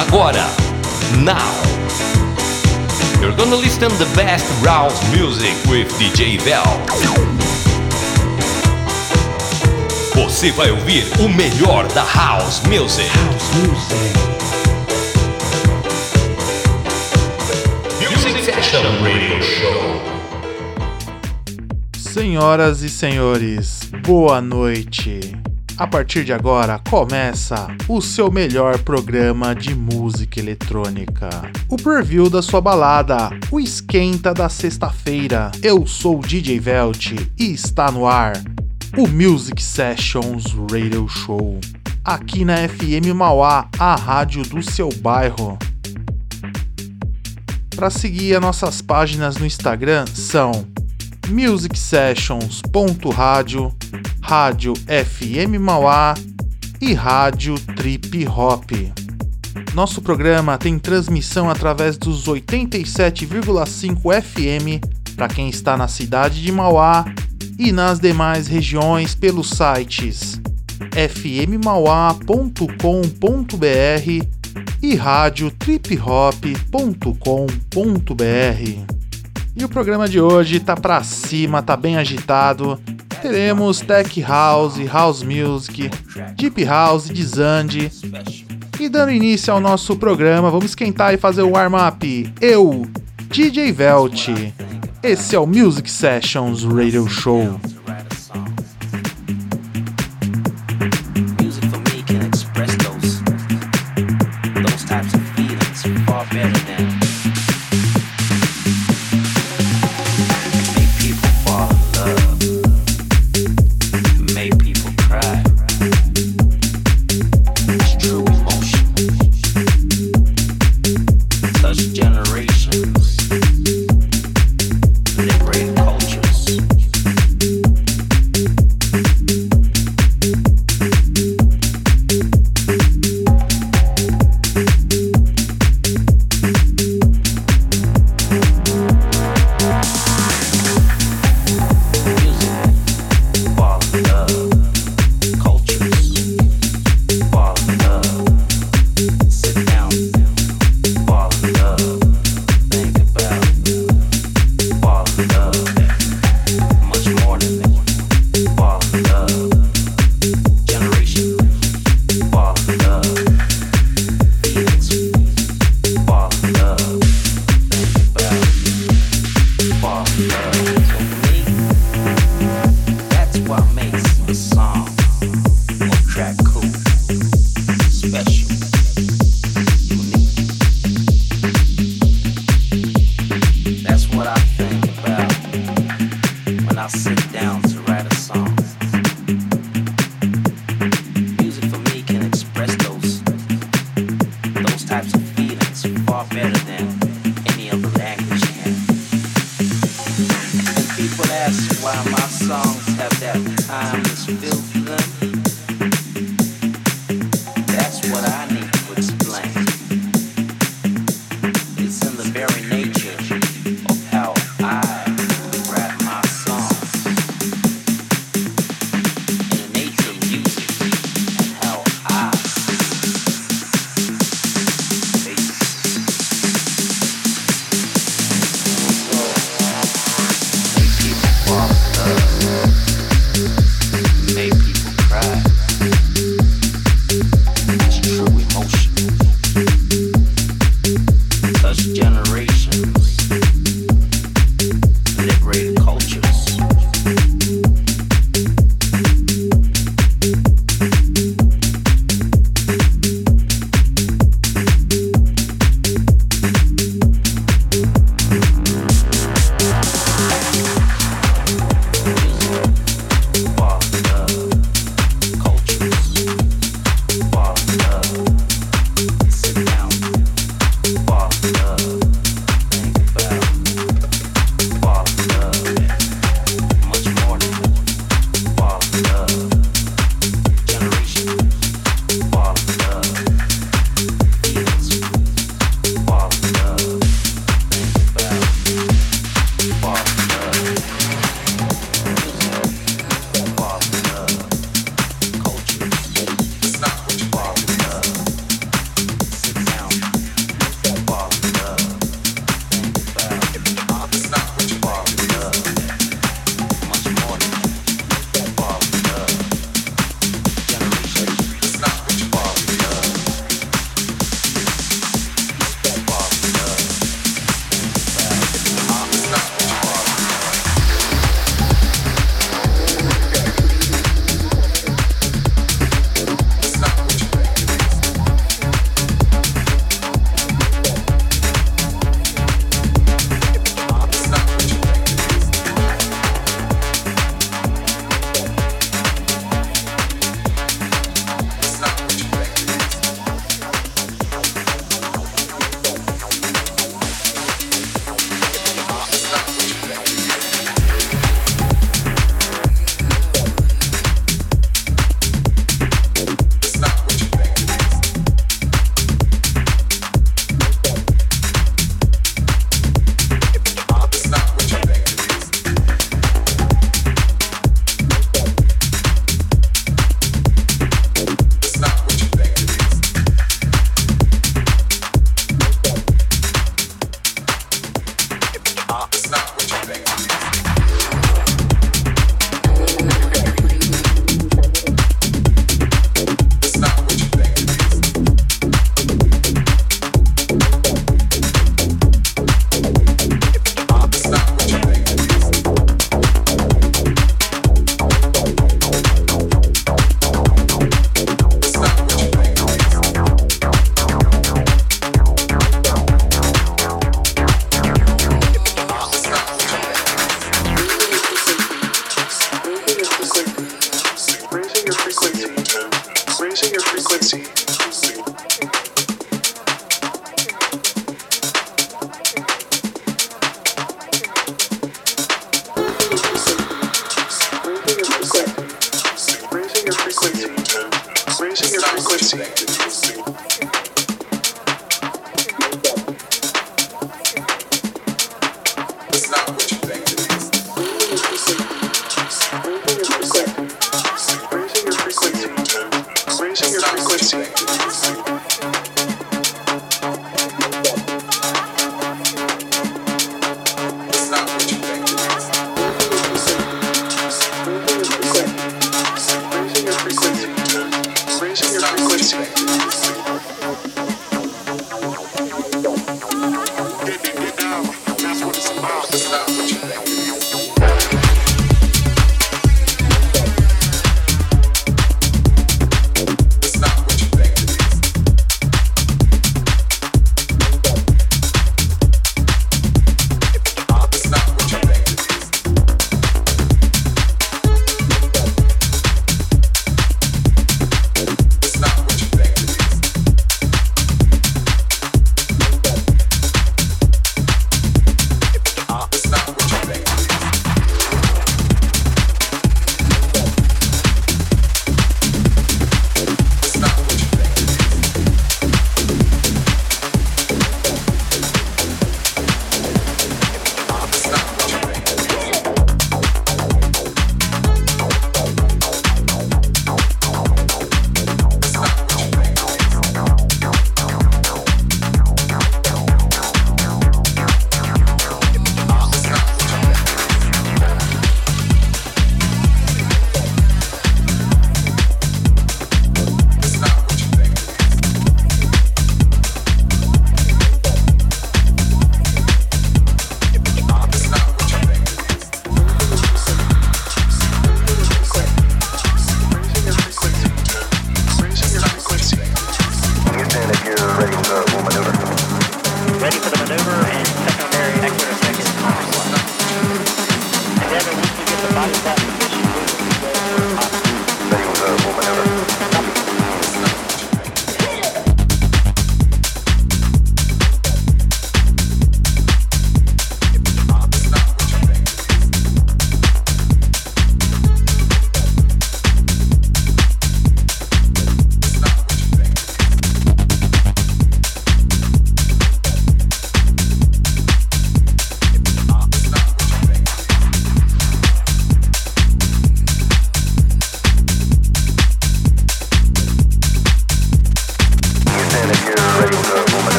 Agora, now. You're gonna listen the best house music with DJ Vel. Você vai ouvir o melhor da house music. House music. Music Fashion Radio Show. Senhoras e senhores, boa noite. A partir de agora começa o seu melhor programa de música eletrônica. O preview da sua balada, o esquenta da sexta-feira. Eu sou o DJ Velt e está no ar o Music Sessions Radio Show. Aqui na FM Mauá, a rádio do seu bairro. Para seguir as nossas páginas no Instagram são musicsessions.radio Rádio FM Mauá e Rádio Trip Hop. Nosso programa tem transmissão através dos 87,5 FM para quem está na cidade de Mauá e nas demais regiões pelos sites fmmauá.com.br e radiotriphop.com.br. E o programa de hoje tá pra cima, tá bem agitado teremos Tech House, House Music, Deep House, Dizande. E dando início ao nosso programa, vamos esquentar e fazer o warm-up. Eu, DJ Velt. Esse é o Music Sessions Radio Show.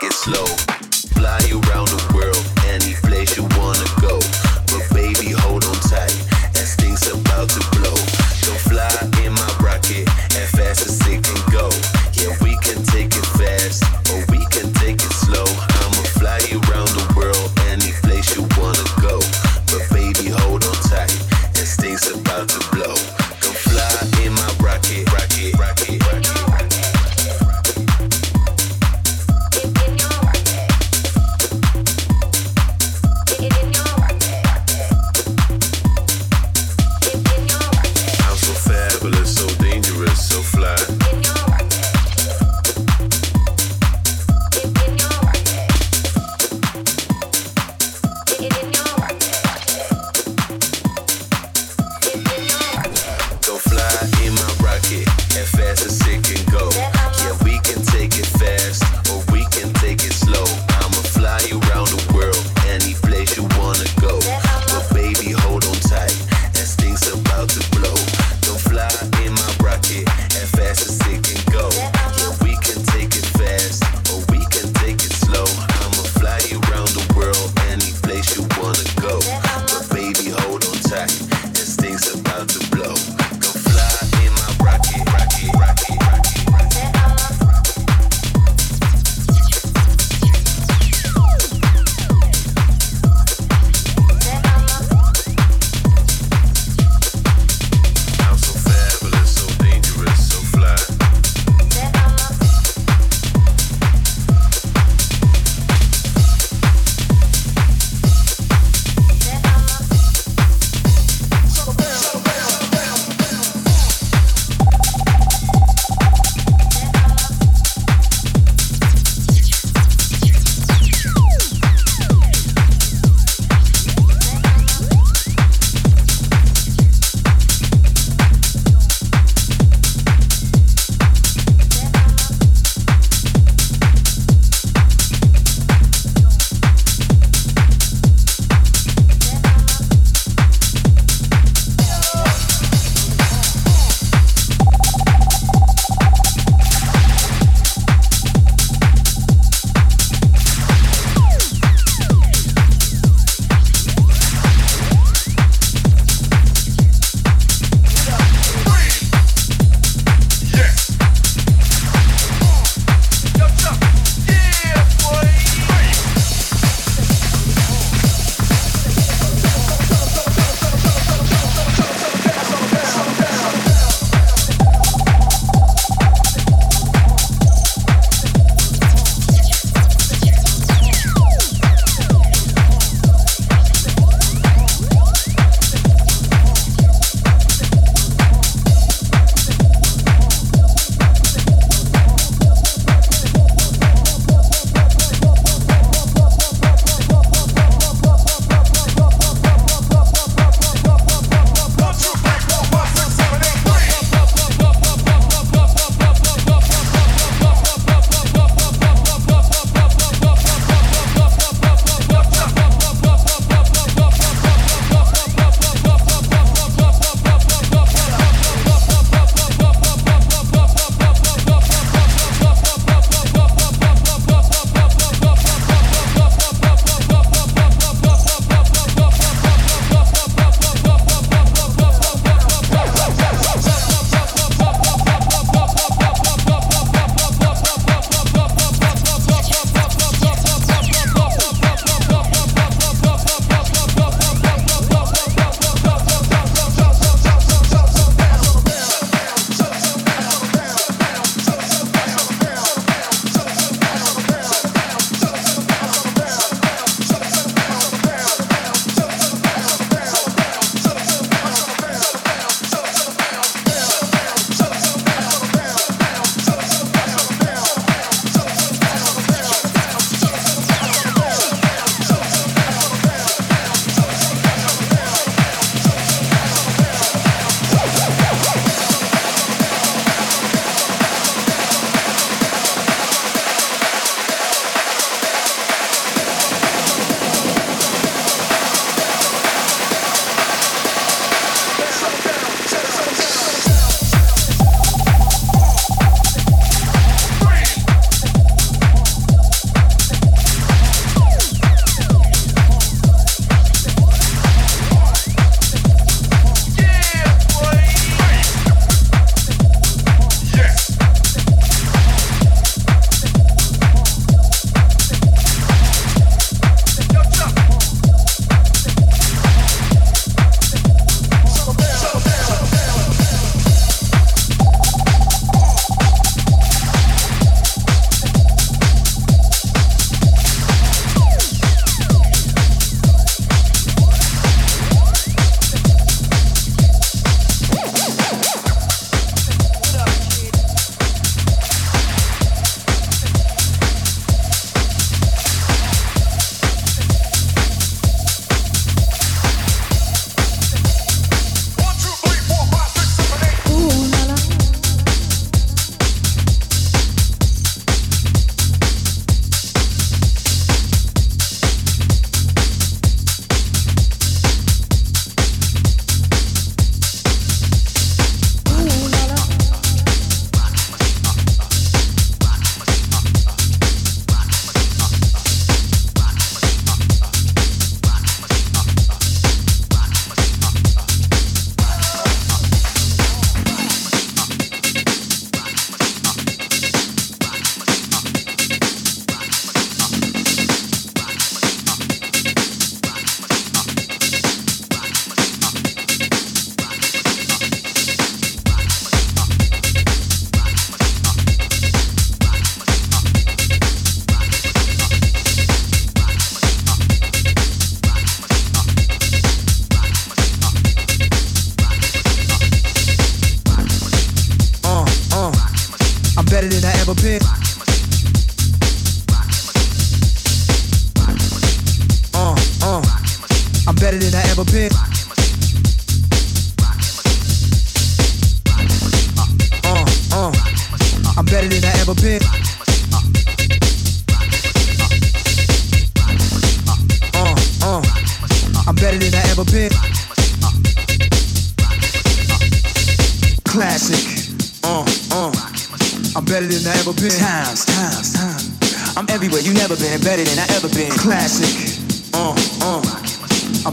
take it slow.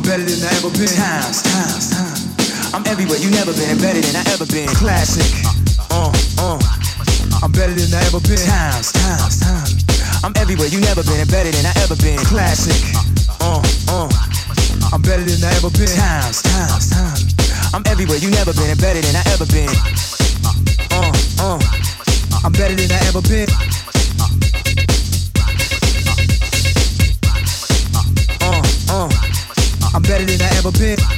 better than I ever been. Times, times, times. I'm everywhere you never been, better than I ever been. Classic. Uh, uh, uh. I'm better than I ever been. Times, times, times. I'm everywhere you never been, better than I ever been. Classic. Uh, uh. I'm better than I ever been. Times, times, times. I'm everywhere you never been, better than I ever been. Uh, uh. I'm better than I ever been. I'm better than I ever been.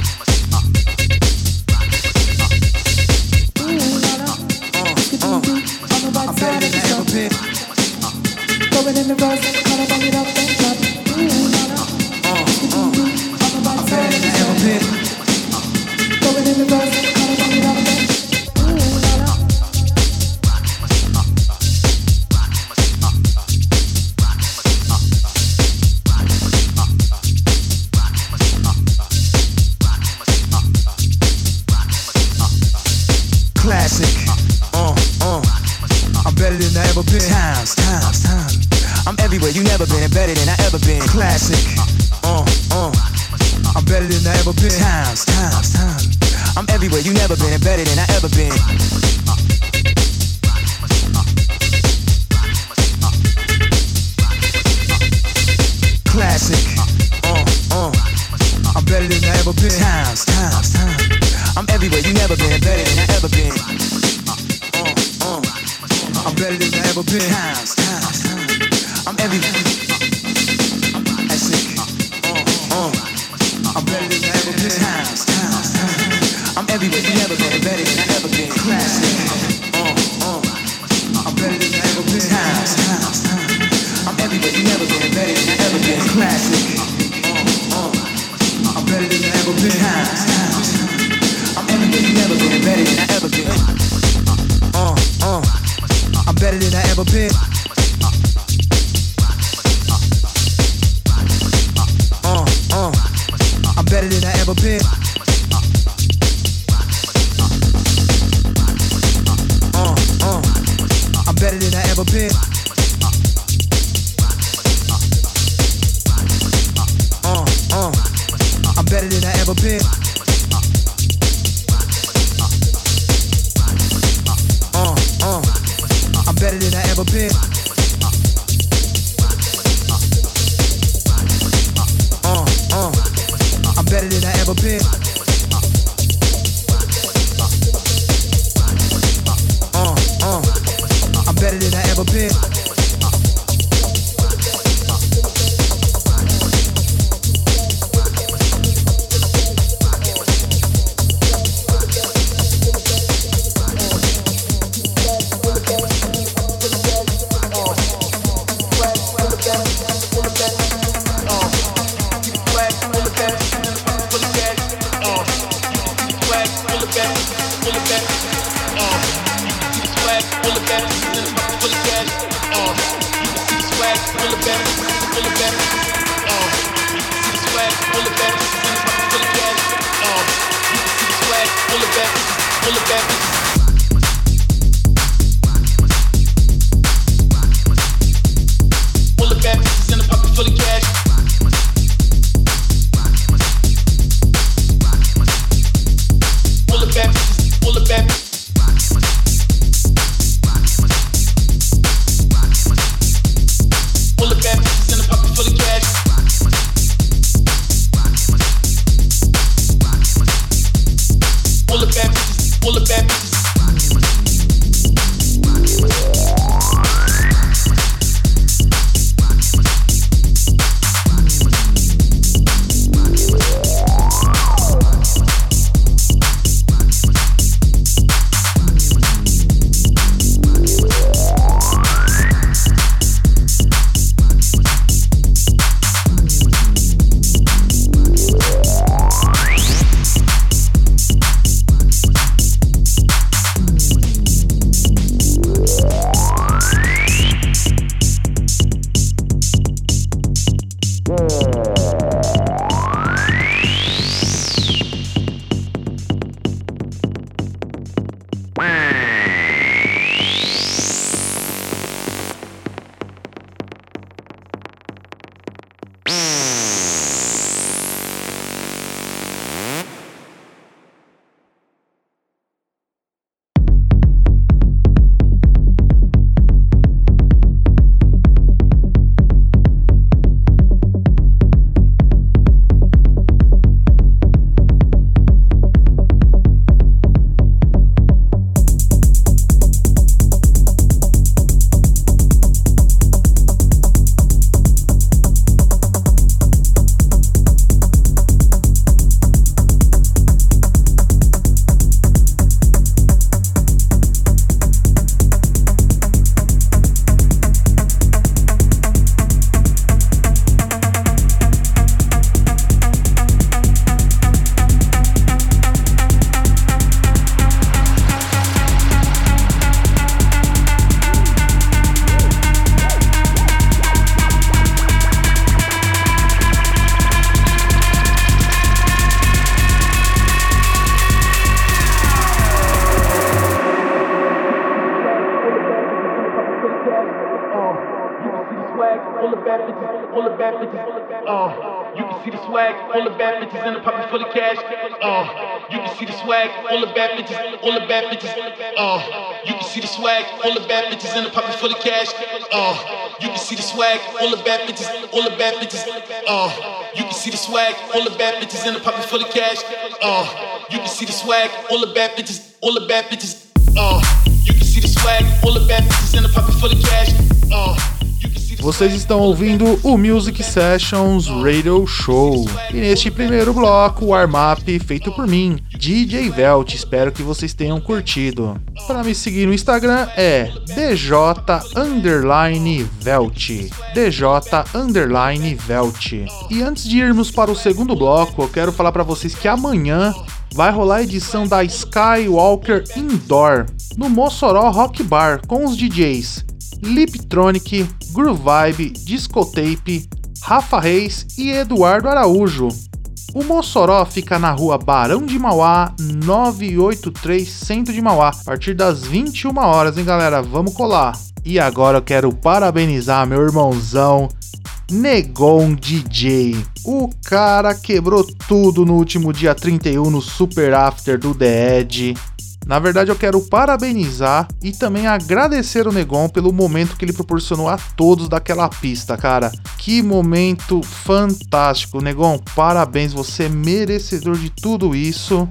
All the bad bitches, all the bad bitches. Uh, you can see the swag, all the bad bitches in the pocket full of cash. Uh, you can see the swag, all the bad bitches, all the bad bitches. Uh, you can see the swag, all the bad bitches in the pocket full of cash. Uh, Vocês estão ouvindo o Music Sessions Radio Show. E neste primeiro bloco, o warm-up feito por mim, DJ Velt. Espero que vocês tenham curtido. Para me seguir no Instagram é DJ Velt. DJ Velt. E antes de irmos para o segundo bloco, eu quero falar para vocês que amanhã vai rolar a edição da Skywalker Indoor no Mossoró Rock Bar com os DJs Liptronic, Groove Vibe, Discotape, Rafa Reis e Eduardo Araújo. O Mossoró fica na rua Barão de Mauá, 983 Centro de Mauá, a partir das 21 horas, hein galera? Vamos colar! E agora eu quero parabenizar meu irmãozão Negon DJ. O cara quebrou tudo no último dia 31 no Super After do The Edge. Na verdade, eu quero parabenizar e também agradecer o Negon pelo momento que ele proporcionou a todos daquela pista, cara. Que momento fantástico, Negon. Parabéns, você é merecedor de tudo isso.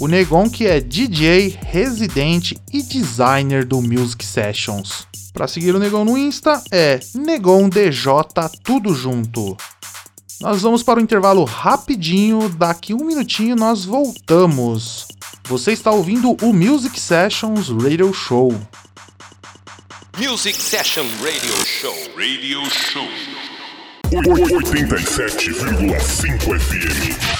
O Negon que é DJ, residente e designer do Music Sessions. Para seguir o Negon no Insta é NegonDJ tudo junto. Nós vamos para o intervalo rapidinho, daqui um minutinho nós voltamos. Você está ouvindo o Music Sessions Radio Show. Music Session Radio Show. Radio Show. 87,5 FM.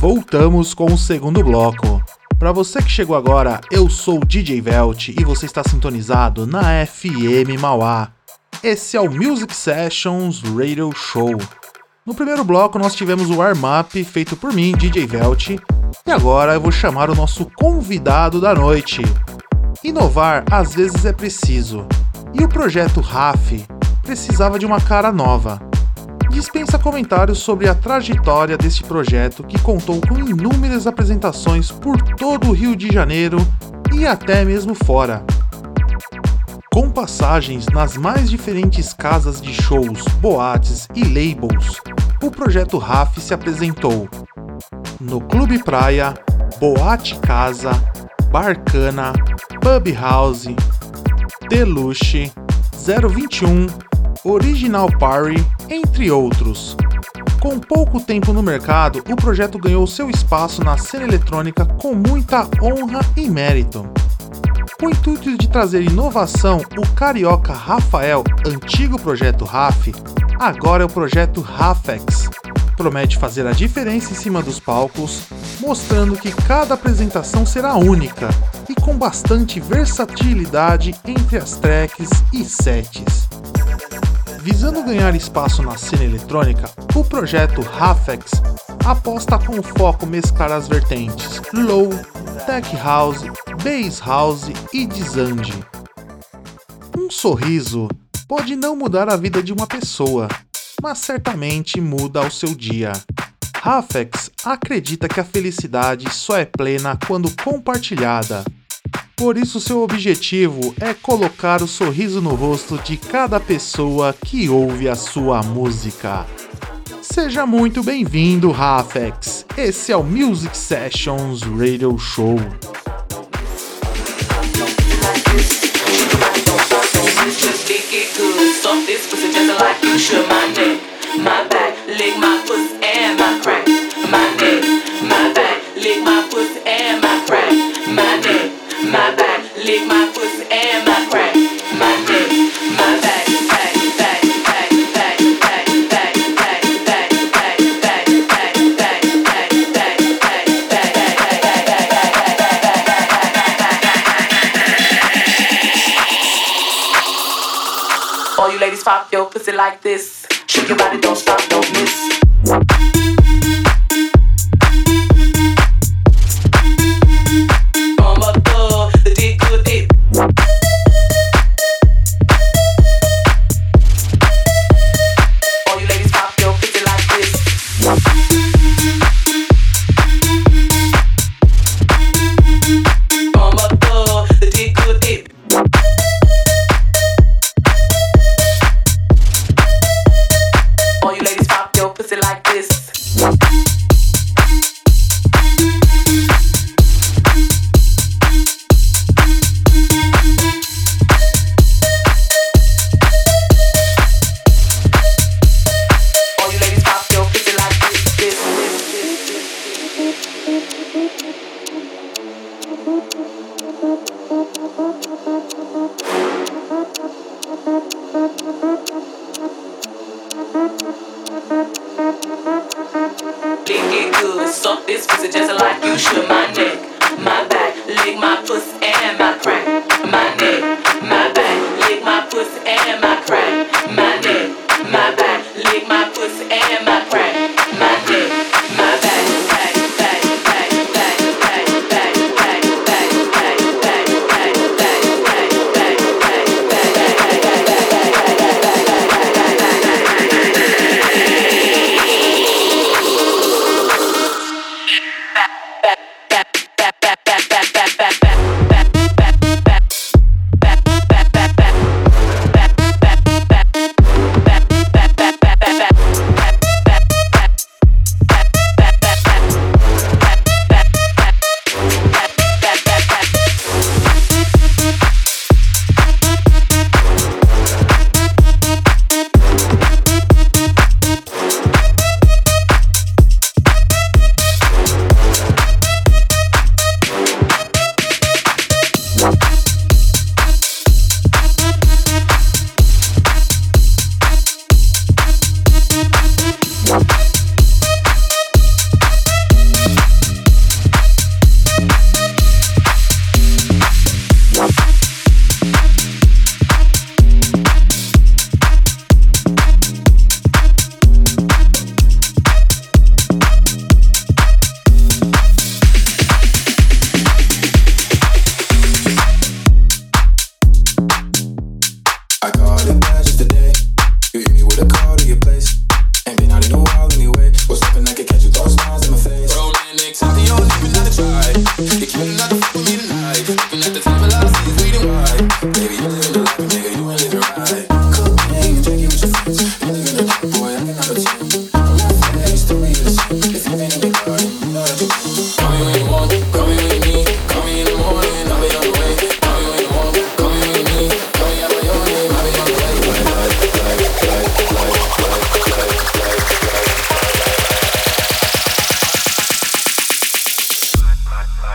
Voltamos com o segundo bloco. Para você que chegou agora, eu sou o DJ Velt e você está sintonizado na FM Mauá. Esse é o Music Sessions Radio Show. No primeiro bloco nós tivemos o warm-up feito por mim, DJ Velt, e agora eu vou chamar o nosso convidado da noite. Inovar às vezes é preciso, e o projeto RAF precisava de uma cara nova dispensa comentários sobre a trajetória deste projeto que contou com inúmeras apresentações por todo o Rio de Janeiro e até mesmo fora. Com passagens nas mais diferentes casas de shows, boates e labels, o projeto RAF se apresentou no Clube Praia, Boate Casa, Barcana, Pub House, Deluxe, 021, Original Party, entre outros. Com pouco tempo no mercado, o projeto ganhou seu espaço na cena eletrônica com muita honra e mérito. Com o intuito de trazer inovação, o carioca Rafael, antigo projeto RAF, agora é o projeto RAFEX. Promete fazer a diferença em cima dos palcos, mostrando que cada apresentação será única e com bastante versatilidade entre as tracks e sets. Visando ganhar espaço na cena eletrônica, o projeto Rafex aposta com foco mesclar as vertentes low, tech house, bass house e desande. Um sorriso pode não mudar a vida de uma pessoa, mas certamente muda o seu dia. Rafex acredita que a felicidade só é plena quando compartilhada. Por isso, seu objetivo é colocar o sorriso no rosto de cada pessoa que ouve a sua música. Seja muito bem-vindo, Rafex. Esse é o Music Sessions Radio Show. My back, lick my pussy take my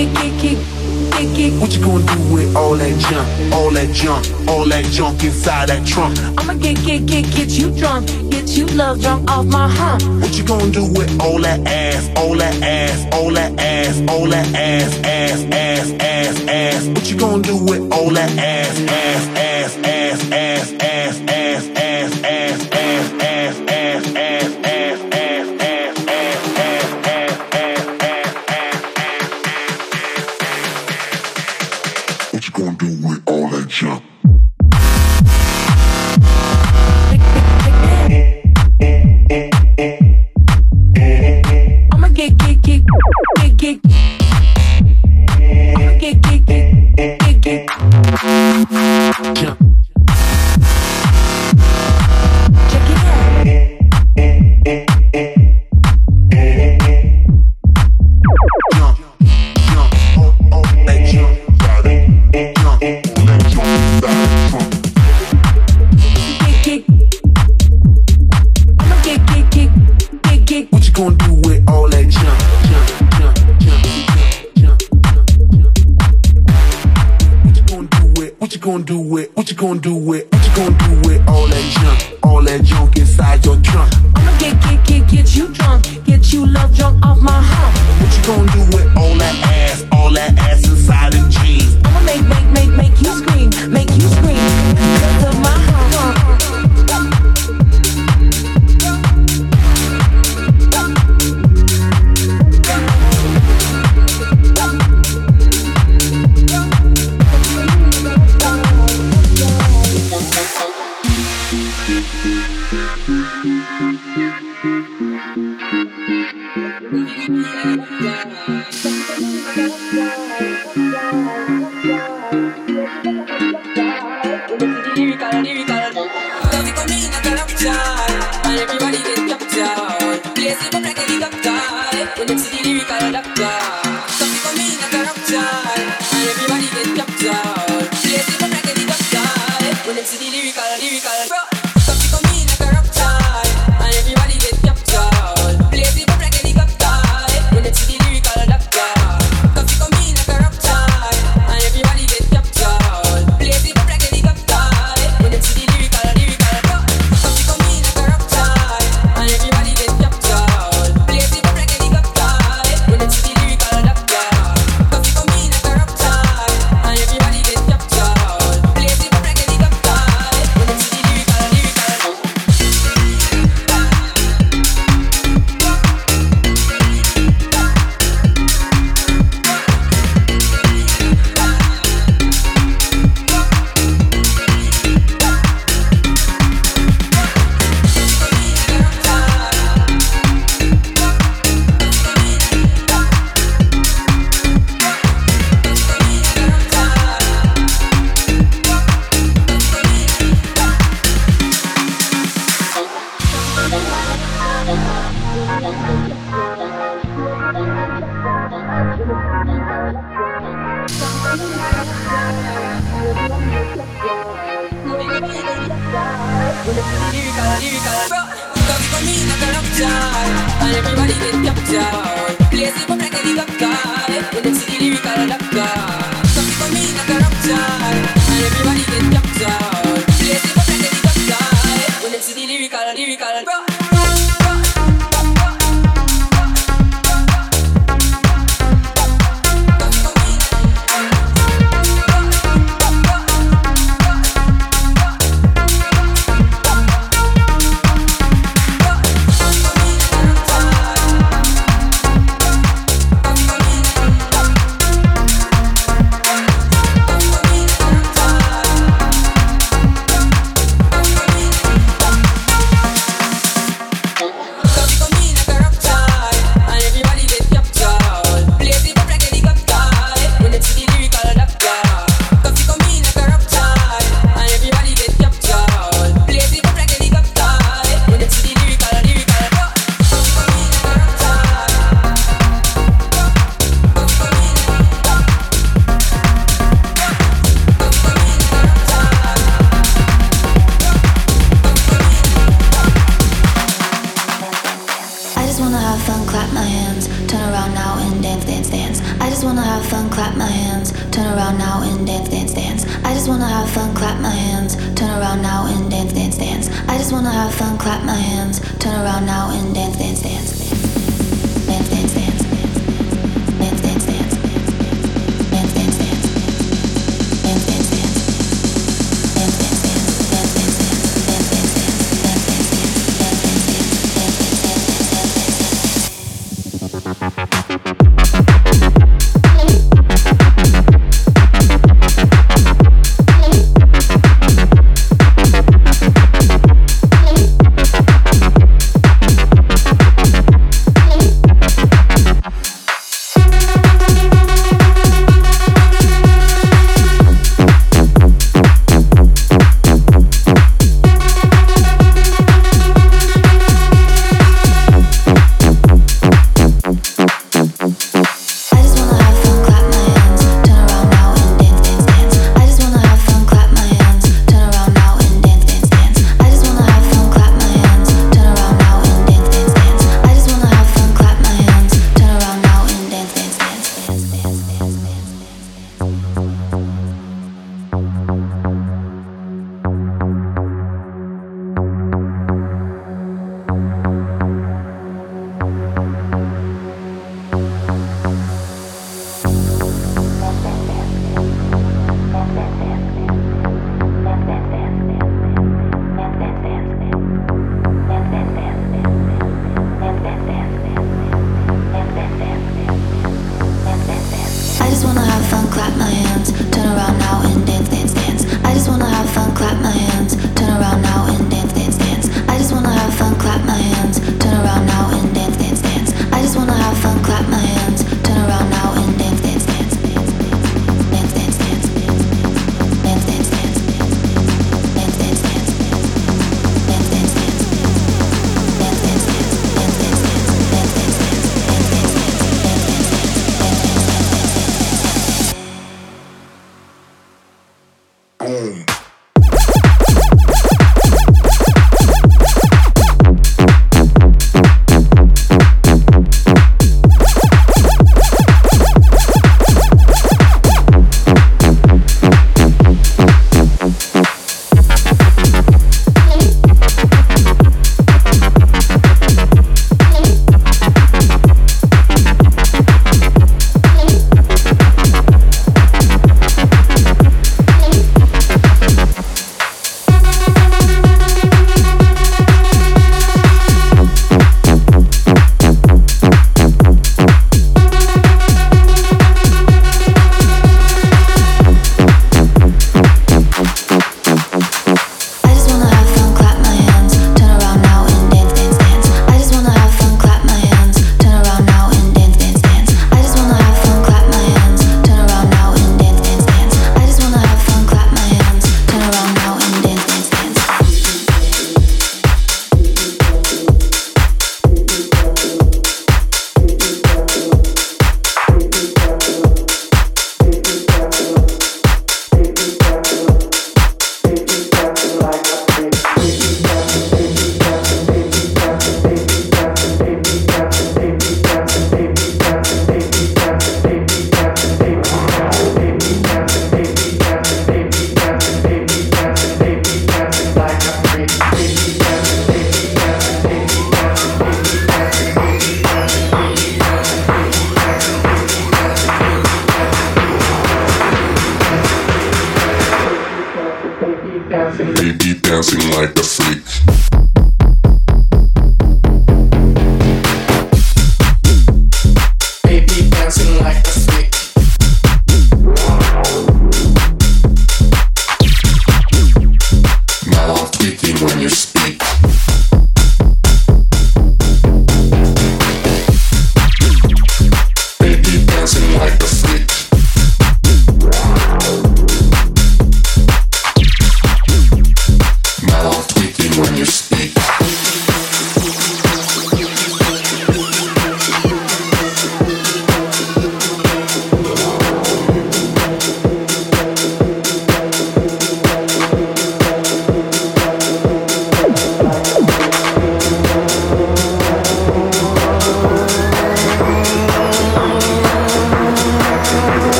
kick, kick, kick, kick, kick. What you gonna do with all that junk, all that junk, all that junk inside that trunk? I'ma get, get, get, get you drunk, get you love drunk off my hump. What you gonna do with all that ass, all that ass, all that ass, all that ass, ass, ass, ass, ass? What you gonna do with all that ass? Ass, ass, ass, ass, ass, ass, ass, ass, ass, ass, ass, ass, ass, ass, ass? you gonna do with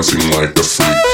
dancing like a freak.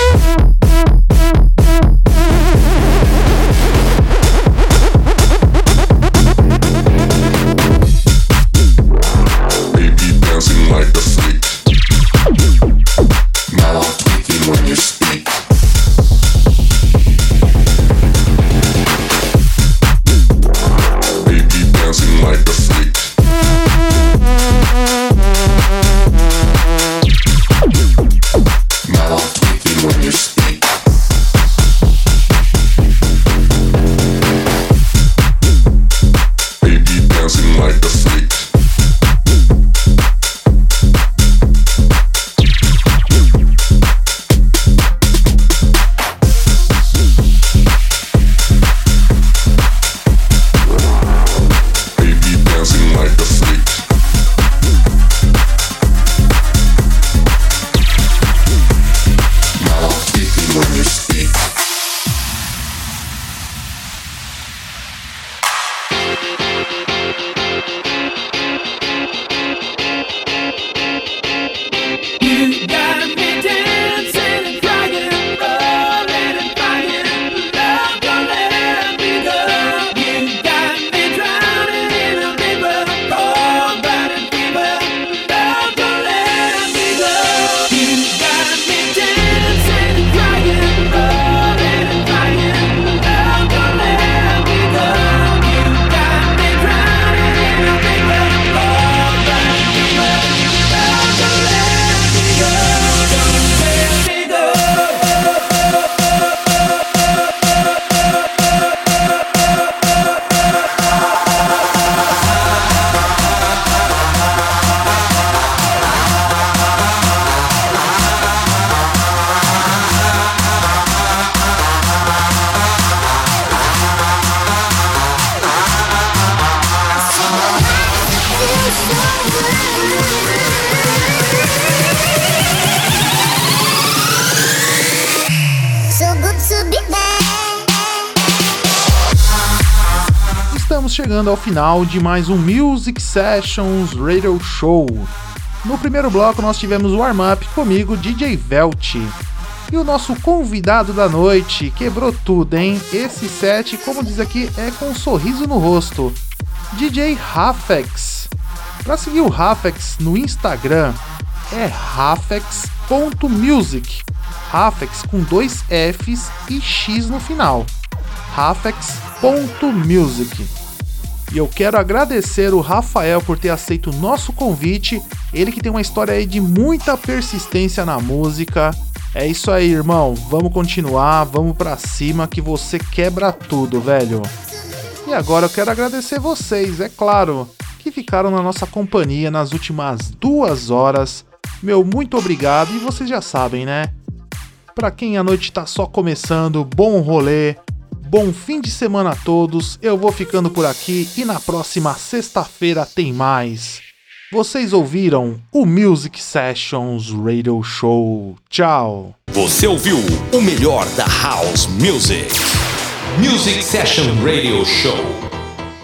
Final de mais um Music Sessions Radio Show. No primeiro bloco nós tivemos o warm-up comigo, DJ Velt. E o nosso convidado da noite quebrou tudo, hein? Esse set, como diz aqui, é com um sorriso no rosto. DJ Rafex. Para seguir o Rafex no Instagram é rafex.music. Rafex com dois Fs e X no final. rafex.music. E eu quero agradecer o Rafael por ter aceito o nosso convite. Ele que tem uma história aí de muita persistência na música. É isso aí, irmão. Vamos continuar, vamos pra cima que você quebra tudo, velho. E agora eu quero agradecer vocês, é claro, que ficaram na nossa companhia nas últimas duas horas. Meu muito obrigado e vocês já sabem, né? Pra quem a noite tá só começando, bom rolê, bom fim de semana a todos. Eu vou ficando por aqui e na próxima sexta-feira tem mais. Vocês ouviram o Music Sessions Radio Show. Tchau. Você ouviu o melhor da House Music. Music Session Radio Show.